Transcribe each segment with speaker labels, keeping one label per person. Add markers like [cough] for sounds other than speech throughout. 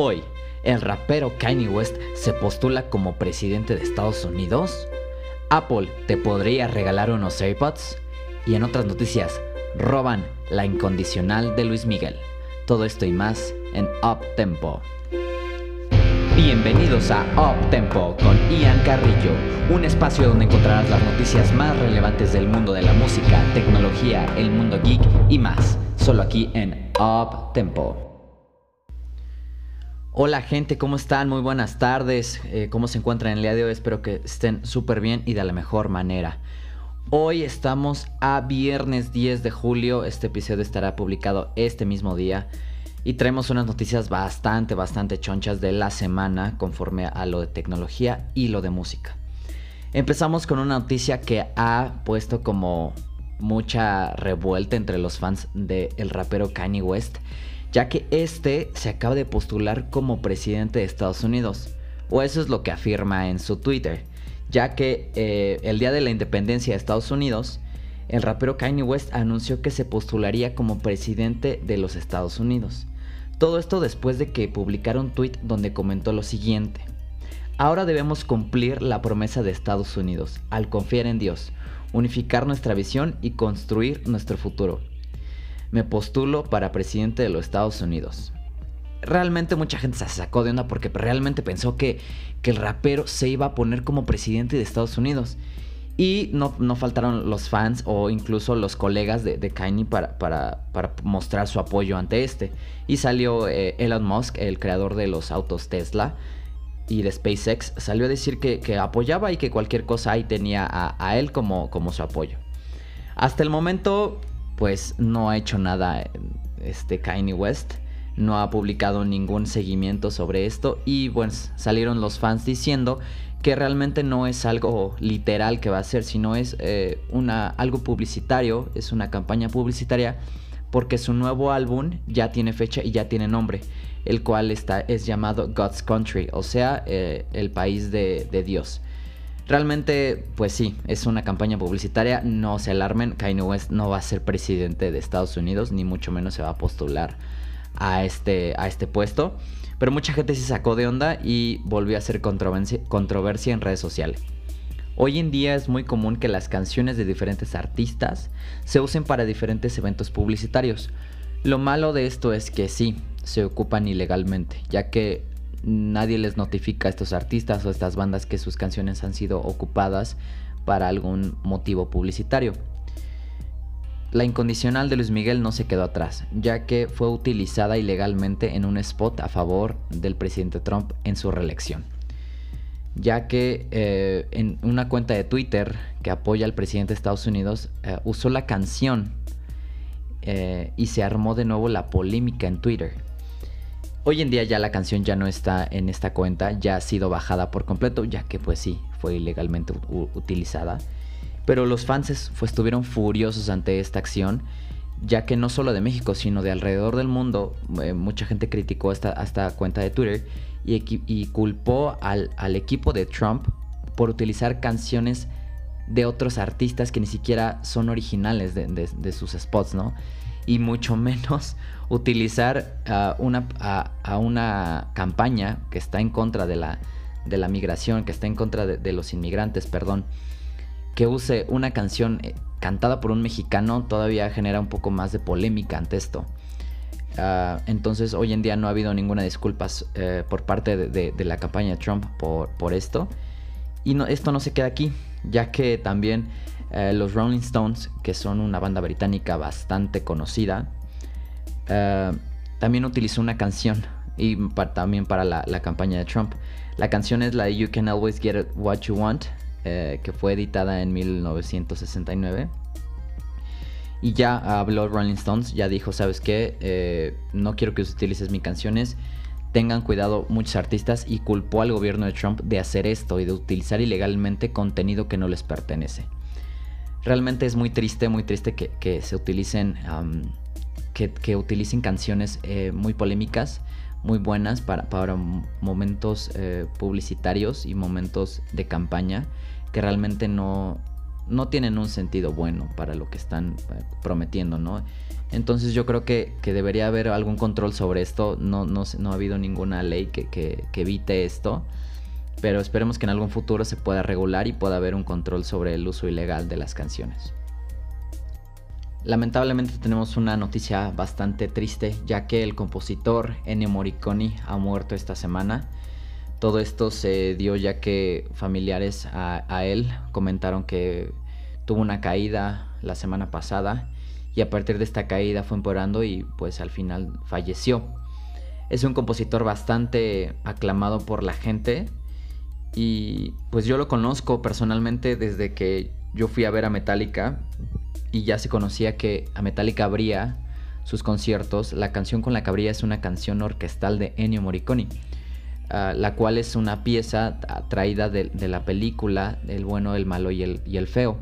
Speaker 1: Hoy, el rapero Kanye West se postula como presidente de Estados Unidos. Apple te podría regalar unos AirPods. Y en otras noticias, roban la incondicional de Luis Miguel. Todo esto y más en Up Tempo. Bienvenidos a Up Tempo con Ian Carrillo, un espacio donde encontrarás las noticias más relevantes del mundo de la música, tecnología, el mundo geek y más, solo aquí en Up Tempo. Hola gente, ¿cómo están? Muy buenas tardes. Eh, ¿Cómo se encuentran el día de hoy? Espero que estén súper bien y de la mejor manera. Hoy estamos a viernes 10 de julio. Este episodio estará publicado este mismo día. Y traemos unas noticias bastante, bastante chonchas de la semana conforme a lo de tecnología y lo de música. Empezamos con una noticia que ha puesto como mucha revuelta entre los fans del rapero Kanye West ya que este se acaba de postular como presidente de Estados Unidos, o eso es lo que afirma en su Twitter, ya que eh, el día de la independencia de Estados Unidos, el rapero Kanye West anunció que se postularía como presidente de los Estados Unidos. Todo esto después de que publicara un tweet donde comentó lo siguiente. Ahora debemos cumplir la promesa de Estados Unidos, al confiar en Dios, unificar nuestra visión y construir nuestro futuro me postulo para presidente de los Estados Unidos. Realmente mucha gente se sacó de onda porque realmente pensó que, el rapero se iba a poner como presidente de Estados Unidos. Y no, faltaron los fans o incluso los colegas de, de Kanye para, para, mostrar su apoyo ante este. Y salió eh, Elon Musk, el creador de los autos Tesla y de SpaceX, salió a decir que, apoyaba y que cualquier cosa ahí tenía a, a él como, como su apoyo. Hasta el momento pues no ha hecho nada este Kanye West. No ha publicado ningún seguimiento sobre esto y pues salieron los fans diciendo que realmente no es algo literal que va a ser, sino es eh, una, algo publicitario, es una campaña publicitaria porque su nuevo álbum ya tiene fecha y ya tiene nombre, el cual está, es llamado God's Country, o sea, eh, el país de, de Dios. Realmente, pues sí, es una campaña publicitaria. No se alarmen, Kanye West no va a ser presidente de Estados Unidos, ni mucho menos se va a postular a este, a este puesto. Pero mucha gente se sacó de onda y volvió a ser controversia, controversia en redes sociales. Hoy en día es muy común que las canciones de diferentes artistas se usen para diferentes eventos publicitarios. Lo malo de esto es que sí, se ocupan ilegalmente, ya que nadie les notifica a estos artistas o estas bandas que sus canciones han sido ocupadas para algún motivo publicitario. La incondicional de Luis Miguel no se quedó atrás, ya que fue utilizada ilegalmente en un spot a favor del presidente Trump en su reelección. Ya que eh, en una cuenta de Twitter que apoya al presidente de Estados Unidos eh, usó la canción eh, y se armó de nuevo la polémica en Twitter Hoy en día ya la canción ya no está en esta cuenta, ya ha sido bajada por completo, ya que pues sí, fue ilegalmente utilizada. Pero los fans estuvieron furiosos ante esta acción, ya que no solo de México, sino de alrededor del mundo, eh, mucha gente criticó esta, esta cuenta de Twitter y, culpó al, equipo de Trump por utilizar canciones de otros artistas que ni siquiera son originales de, de sus spots, ¿no? y mucho [laughs] menos utilizar una, a, una campaña que está en contra de la, de la migración, que está en contra de, los inmigrantes, perdón, que use una canción eh, cantada por un mexicano todavía genera un poco más de polémica ante esto. Ah, entonces hoy en día no ha habido ninguna disculpa eh, por parte de, la campaña de Trump por, por esto. Y no, esto no se queda aquí, ya que también eh, los Rolling Stones, que son una banda británica bastante conocida, eh, también utilizó una canción y también para la, campaña de Trump. La canción es la de You Can Always Get What You Want, eh, que fue editada en 1969. Y ya habló Rolling Stones, ya dijo, ¿sabes qué? no quiero que utilices mis canciones. Tengan cuidado muchos artistas y culpó al gobierno de Trump de hacer esto y de utilizar ilegalmente contenido que no les pertenece realmente es muy triste, muy triste que, se utilicen, que, utilicen canciones eh, muy polémicas, muy buenas para, para momentos eh, publicitarios y momentos de campaña que realmente no, no tienen un sentido bueno para lo que están eh, prometiendo, ¿no? Entonces yo creo que, debería haber algún control sobre esto. No, no, no ha habido ninguna ley que, evite esto. Pero esperemos que en algún futuro se pueda regular y pueda haber un control sobre el uso ilegal de las canciones. Lamentablemente tenemos una noticia bastante triste ya que el compositor Ennio Morricone ha muerto esta semana. Todo esto se dio ya que familiares a, a él comentaron que tuvo una caída la semana pasada y a partir de esta caída fue empeorando y pues al final falleció. Es un compositor bastante aclamado por la gente y pues yo lo conozco personalmente desde que yo fui a ver a Metallica y ya se conocía que a Metallica abría sus conciertos. La canción con la que es una canción orquestal de Ennio Morricone. Ah, la cual es una pieza traída de, la película El bueno, el malo y el, y el feo,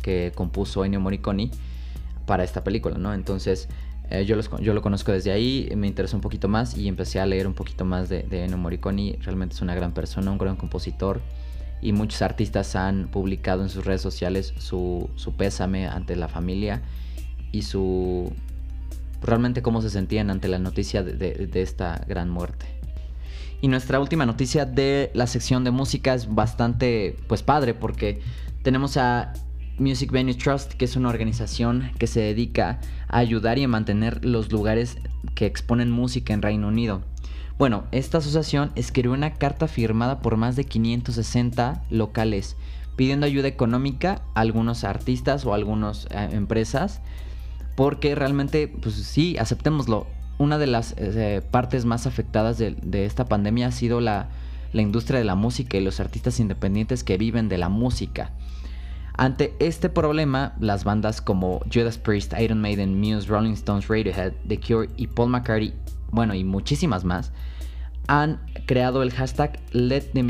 Speaker 1: que compuso Ennio Morricone para esta película, ¿no? Entonces eh, yo, yo lo conozco desde ahí, me interesó un poquito más y empecé a leer un poquito más de, de Ennio Morricone. Realmente es una gran persona, un gran compositor y muchos artistas han publicado en sus redes sociales su, pésame ante la familia y su realmente cómo se sentían ante la noticia de, de, esta gran muerte. Y nuestra última noticia de la sección de música es bastante pues padre porque tenemos a Music Venue Trust, que es una organización que se dedica a ayudar y a mantener los lugares que exponen música en Reino Unido. Bueno, esta asociación escribió una carta firmada por más de 560 locales pidiendo ayuda económica a algunos artistas o algunas eh, empresas porque realmente, pues sí, aceptémoslo, una de las eh, partes más afectadas de, esta pandemia ha sido la industria de la música y los artistas independientes que viven de la música. Ante este problema, las bandas como Judas Priest, Iron Maiden, Muse, Rolling Stones, Radiohead, The Cure y Paul McCartney, bueno, y muchísimas más, han creado el hashtag Let the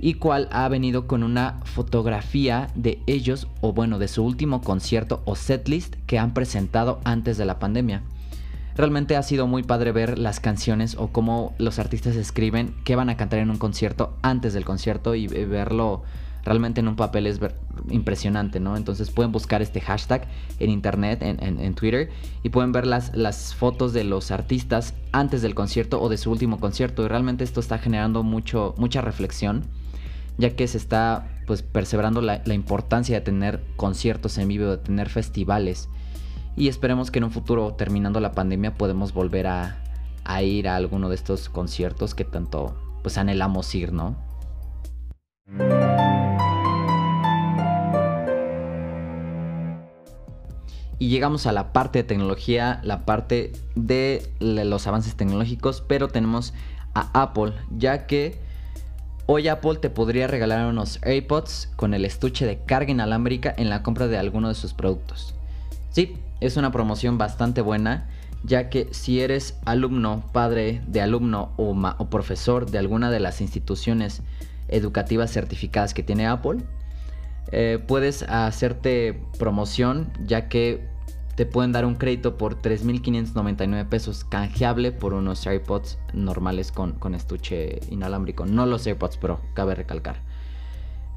Speaker 1: y cual ha venido con una fotografía de ellos, o bueno, de su último concierto o setlist que han presentado antes de la pandemia. Realmente ha sido muy padre ver las canciones o cómo los artistas escriben qué van a cantar en un concierto antes del concierto y verlo realmente en un papel es impresionante, ¿no? Entonces pueden buscar este hashtag en internet, en, Twitter, y pueden ver las, fotos de los artistas antes del concierto o de su último concierto. Y realmente esto está generando mucho, mucha reflexión, ya que se está pues perseverando la, importancia de tener conciertos en vivo, de tener festivales. Y esperemos que en un futuro, terminando la pandemia, podemos volver a, a ir a alguno de estos conciertos que tanto pues anhelamos ir, ¿no? Y llegamos a la parte de tecnología, la parte de los avances tecnológicos, pero tenemos a Apple, ya que hoy Apple te podría regalar unos AirPods con el estuche de carga inalámbrica en la compra de alguno de sus productos. Sí, es una promoción bastante buena, ya que si eres alumno, padre de alumno o, o profesor de alguna de las instituciones educativas certificadas que tiene Apple, eh, puedes hacerte promoción ya que te pueden dar un crédito por 3.599 pesos canjeable por unos AirPods normales con, estuche inalámbrico, no los AirPods Pro, cabe recalcar.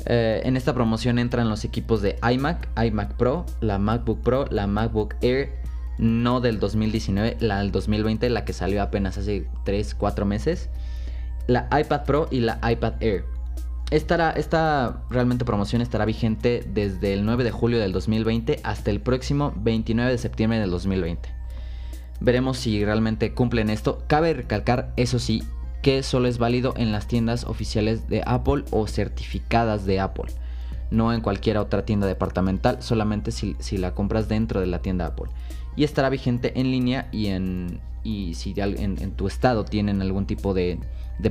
Speaker 1: Eh, en esta promoción entran los equipos de iMac, iMac Pro, la MacBook Pro, la MacBook Air, no del 2019, la del 2020, la que salió apenas hace 3-4 meses, la iPad Pro y la iPad Air. Esta, realmente promoción estará vigente desde el 9 de julio del 2020 hasta el próximo 29 de septiembre del 2020. Veremos si realmente cumplen esto. Cabe recalcar, eso sí, que solo es válido en las tiendas oficiales de Apple o certificadas de Apple. No en cualquier otra tienda departamental, solamente si, la compras dentro de la tienda Apple. Y estará vigente en línea y, en, y si en tu estado tienen algún tipo de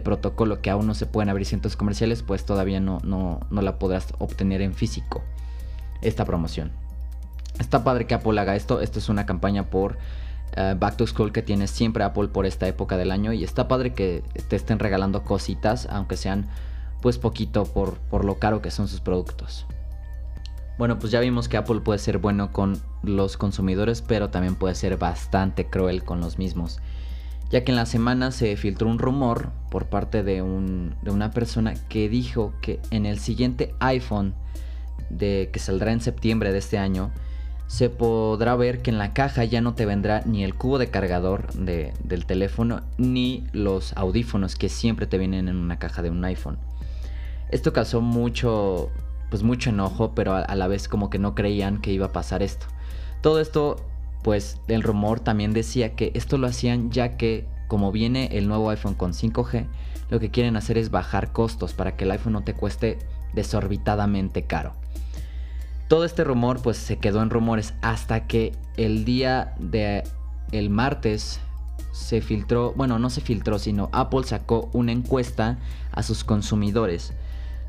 Speaker 1: protocolo que aún no se pueden abrir centros comerciales, pues todavía no, la podrás obtener en físico esta promoción. Está padre que Apple haga esto. Esto es una campaña por eh, Back to School que tiene siempre Apple por esta época del año. Y está padre que te estén regalando cositas, aunque sean pues poquito por lo caro que son sus productos. Bueno, pues ya vimos que Apple puede ser bueno con los consumidores, pero también puede ser bastante cruel con los mismos ya que en la semana se filtró un rumor por parte de, una persona que dijo que en el siguiente iPhone de que saldrá en septiembre de este año, se podrá ver que en la caja ya no te vendrá ni el cubo de cargador del teléfono ni los audífonos que siempre te vienen en una caja de un iPhone. Esto causó mucho, pues mucho enojo, pero a, la vez como que no creían que iba a pasar esto. Todo esto, pues el rumor también decía que esto lo hacían ya que como viene el nuevo iPhone con 5G, lo que quieren hacer es bajar costos para que el iPhone no te cueste desorbitadamente caro. Todo este rumor pues se quedó en rumores hasta que el día de el martes se filtró, bueno, no se filtró, sino Apple sacó una encuesta a sus consumidores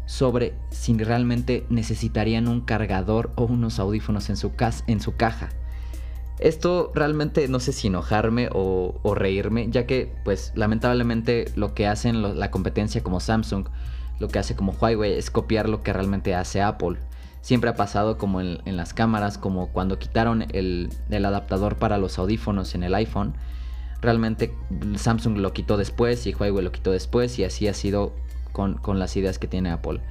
Speaker 1: sobre si realmente necesitarían un cargador o unos audífonos en su, en su caja. Esto realmente no sé si enojarme o, reírme, ya que pues lamentablemente lo que hacen la competencia como Samsung, lo que hace como Huawei es copiar lo que realmente hace Apple. Siempre ha pasado como en, las cámaras, como cuando quitaron el, adaptador para los audífonos en el iPhone. Realmente Samsung lo quitó después y Huawei lo quitó después y así ha sido con, las ideas que tiene Apple.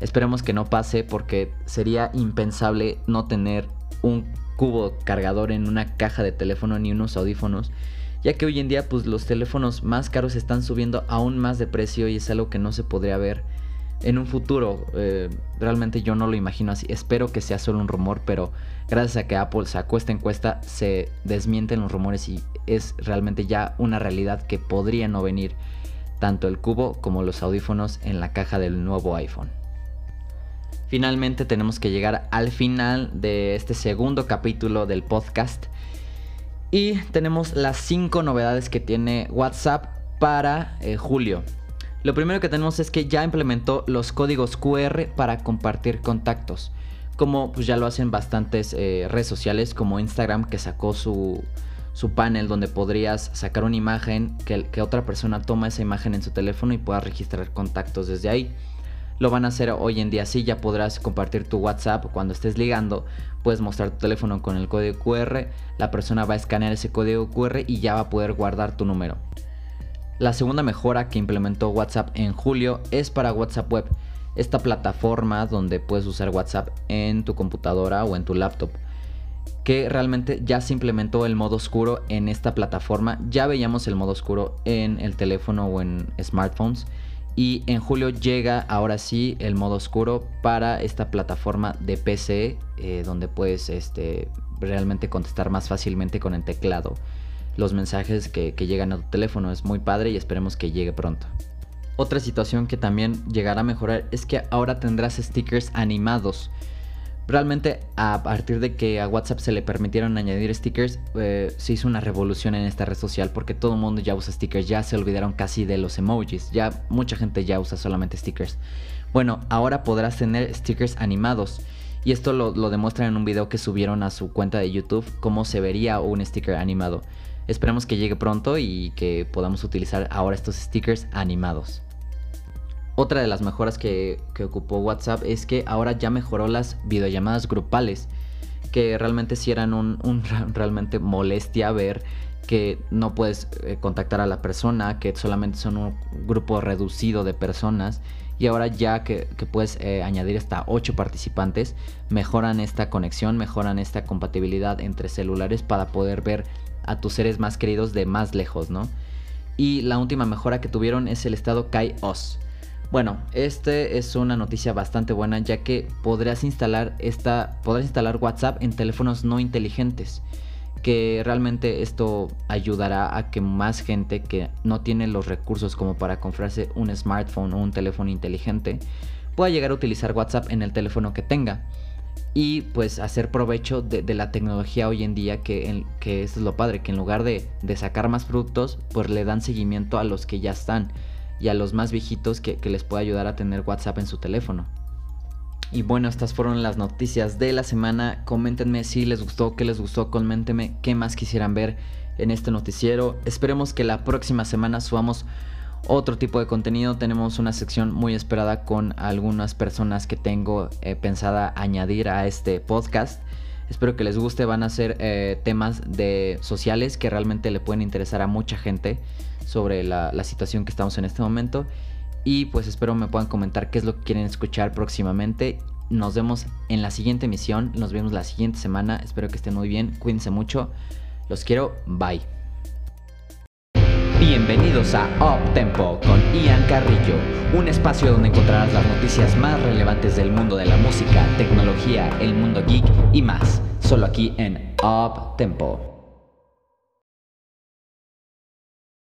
Speaker 1: Esperemos que no pase porque sería impensable no tener un cubo cargador en una caja de teléfono ni unos audífonos, ya que hoy en día pues los teléfonos más caros están subiendo aún más de precio y es algo que no se podría ver en un futuro. Eh, realmente yo no lo imagino así. Espero que sea solo un rumor, pero gracias a que Apple sacó esta encuesta se desmienten los rumores y es realmente ya una realidad que podría no venir tanto el cubo como los audífonos en la caja del nuevo iPhone. Finalmente tenemos que llegar al final de este segundo capítulo del podcast. Y tenemos las 5 novedades que tiene WhatsApp para eh, julio. Lo primero que tenemos es que ya implementó los códigos QR para compartir contactos. Como pues ya lo hacen bastantes eh, redes sociales como Instagram que sacó su, su panel donde podrías sacar una imagen que, otra persona toma esa imagen en su teléfono y pueda registrar contactos desde ahí lo van a hacer hoy en día. Sí, ya podrás compartir tu WhatsApp cuando estés ligando. Puedes mostrar tu teléfono con el código QR. La persona va a escanear ese código QR y ya va a poder guardar tu número. La segunda mejora que implementó WhatsApp en julio es para WhatsApp Web. Esta plataforma donde puedes usar WhatsApp en tu computadora o en tu laptop que realmente ya se implementó el modo oscuro en esta plataforma. Ya veíamos el modo oscuro en el teléfono o en smartphones y en julio llega ahora sí el modo oscuro para esta plataforma de PC eh, donde puedes este, realmente contestar más fácilmente con el teclado los mensajes que, que llegan a tu teléfono. Es muy padre y esperemos que llegue pronto. Otra situación que también llegará a mejorar es que ahora tendrás stickers animados. Realmente a partir de que a WhatsApp se le permitieron añadir stickers, eh, se hizo una revolución en esta red social porque todo el mundo ya usa stickers, ya se olvidaron casi de los emojis, ya mucha gente ya usa solamente stickers. Bueno, ahora podrás tener stickers animados. Y esto lo, lo demuestran en un video que subieron a su cuenta de YouTube, cómo se vería un sticker animado. Esperemos que llegue pronto y que podamos utilizar ahora estos stickers animados. Otra de las mejoras que, ocupó WhatsApp es que ahora ya mejoró las videollamadas grupales, que realmente sí eran un, [laughs] realmente molestia ver que no puedes eh, contactar a la persona, que solamente son un grupo reducido de personas y ahora ya que, puedes eh, añadir hasta 8 participantes, mejoran esta conexión, mejoran esta compatibilidad entre celulares para poder ver a tus seres más queridos de más lejos, ¿no? Y la última mejora que tuvieron es el estado Kai-OS bueno, este es una noticia bastante buena ya que podrás instalar esta, podrás instalar WhatsApp en teléfonos no inteligentes, que realmente esto ayudará a que más gente que no tiene los recursos como para comprarse un smartphone o un teléfono inteligente pueda llegar a utilizar WhatsApp en el teléfono que tenga y pues hacer provecho de, la tecnología hoy en día que, que es lo padre, que en lugar de, de sacar más productos pues le dan seguimiento a los que ya están y a los más viejitos que, les puede ayudar a tener WhatsApp en su teléfono. Y bueno, estas fueron las noticias de la semana. Coméntenme si les gustó, qué les gustó, coméntenme qué más quisieran ver en este noticiero. Esperemos que la próxima semana subamos otro tipo de contenido. Tenemos una sección muy esperada con algunas personas que tengo eh, pensada añadir a este podcast. Espero que les guste. Van a ser eh, temas de sociales que realmente le pueden interesar a mucha gente sobre la, situación que estamos en este momento. Y pues espero me puedan comentar qué es lo que quieren escuchar próximamente. Nos vemos en la siguiente emisión. Nos vemos la siguiente semana. Espero que estén muy bien. Cuídense mucho. Los quiero. Bye. Bienvenidos a Up Tempo con Ian Carrillo, un espacio donde encontrarás las noticias más relevantes del mundo de la música, tecnología, el mundo geek y más, solo aquí en Up Tempo.